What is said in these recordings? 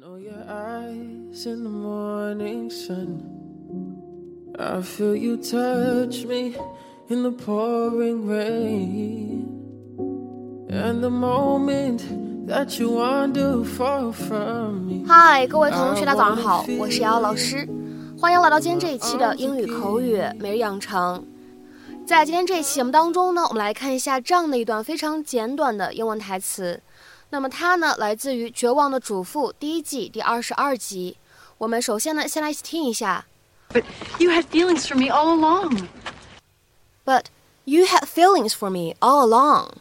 know your eyes in the morning sun. I feel you touch me in the pouring rain. And the moment that you wander far from me. Hi，，各位同学，大家早上好，我是瑶瑶老师，欢迎来到今天这一期的英语口语每日养成。在今天这一期节目当中呢，我们来看一下这样的一段非常简短的英文台词。那么它呢，来自于《绝望的主妇》第一季第二十二集。我们首先呢，先来一起听一下。 But you had feelings for me all along. But you had feelings for me all along.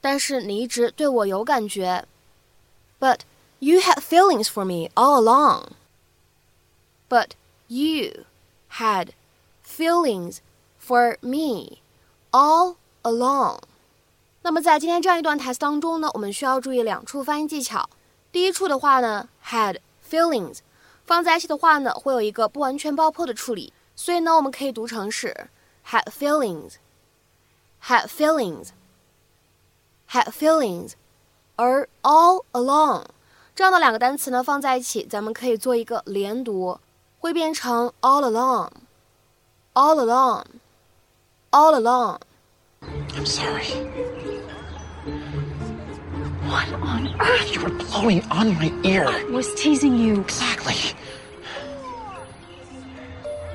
但是你一直对我有感觉。But you had feelings for me all along. But you had feelings for me all along. 那么在今天这样一段台词当中呢，我们需要注意两处发音技巧。第一处的话呢，had feelings 放在一起的话呢，会有一个不完全爆破的处理，所以呢，我们可以读成是 had feelings，had feelings，had feelings，而 all along 这样的两个单词呢放在一起，咱们可以做一个连读，会变成 all along，all along，all along。I'm sorry. What on earth? You were blowing on my ear. I was teasing you. Exactly.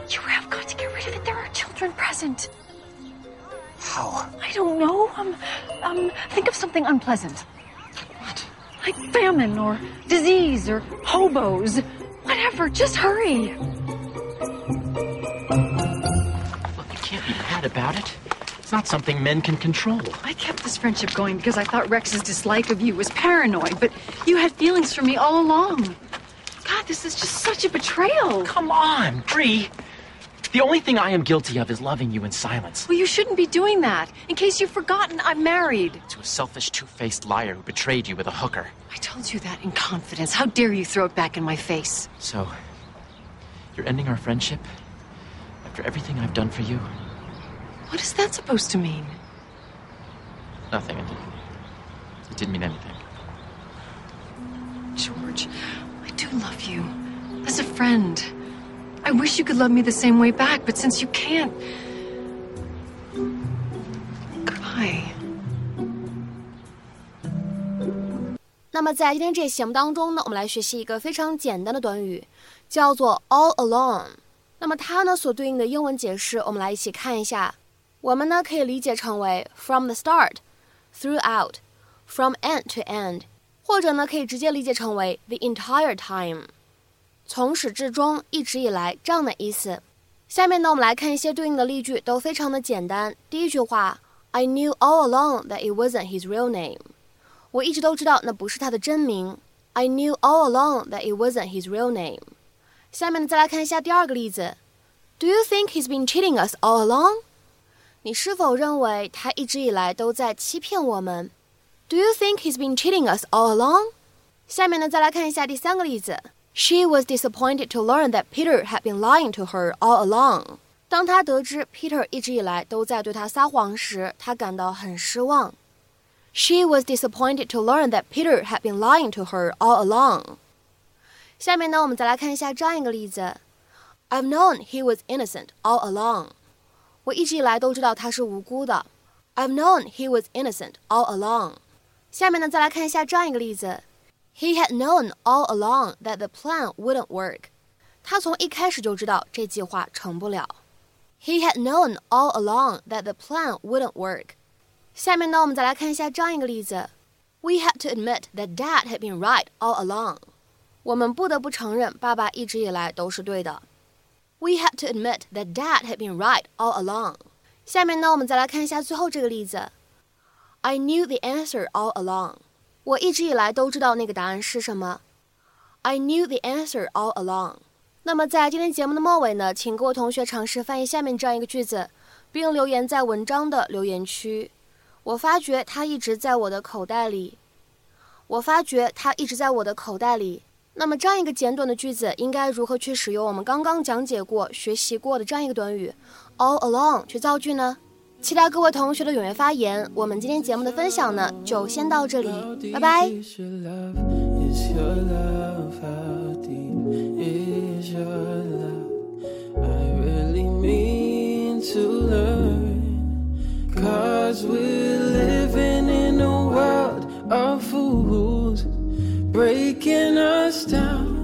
You have got to get rid of it. There are children present. How? I don't know. Um, um, think of something unpleasant, What? like famine or disease or hobos. Whatever. Just hurry. Look, you can't be mad about it. It's not something men can control. I kept this friendship going because I thought Rex's dislike of you was paranoid, but you had feelings for me all along. God, this is just such a betrayal. Come on, Bree. The only thing I am guilty of is loving you in silence. Well, you shouldn't be doing that. In case you've forgotten, I'm married. To a selfish, two-faced liar who betrayed you with a hooker. I told you that in confidence. How dare you throw it back in my face? So, you're ending our friendship? After everything I've done for you? What is that supposed to mean? Nothing. It, it didn't mean anything. George, I do love you. As a friend. I wish you could love me the same way back, but since you can't. Goodbye. 那么在今天这期节目当中呢，我们来学习一个非常简单的短语，叫做 all along。那么它呢所对应的英文解释，我们来一起看一下。 我们呢可以理解成为 from the start, throughout, from end to end，或者呢可以直接理解成为 the entire time，从始至终，一直以来这样的意思。下面呢我们来看一些对应的例句，都非常的简单。第一句话，I knew all along that it wasn't his real name。我一直都知道那不是他的真名。I knew all along that it wasn't his real name。下面呢，再来看一下第二个例子。Do you think he's been cheating us all along？ 你是否认为他一直以来都在欺骗我们？Do you think he's been cheating us all along？下面呢，再来看一下第三个例子。She was disappointed to learn that Peter had been lying to her all along。当她得知 Peter 一直以来都在对她撒谎时，她感到很失望。She was disappointed to learn that Peter had been lying to her all along. 下面呢，我们再来看一下这样一个例子：I've known he was innocent all along. 我一直以来都知道他是无辜的。I've known he was innocent all along. 下面呢，再来看一下这样一个例子：He had known all along that the plan wouldn't work. 他从一开始就知道这计划成不了。He had known all along that the plan wouldn't work. 下面呢，我们再来看一下这样一个例子：We had to admit that Dad had been right all along. 我们不得不承认，爸爸一直以来都是对的。 We had to admit that Dad had been right all along. 下面呢，我们再来看一下最后这个例子：I knew the answer all along. 我一直以来都知道那个答案是什么。I knew the answer all along. 那么在今天节目的末尾呢，请各位同学尝试翻译下面这样一个句子，并留言在文章的留言区。我发觉它一直在我的口袋里。我发觉它一直在我的口袋里。那么这样一个简短的句子，应该如何去使用我们刚刚讲解过、学习过的这样一个短语 all along 去造句呢？期待各位同学的踊跃发言。我们今天节目的分享呢，就先到这里，拜拜。Cause we're living in a world of fools breaking us down.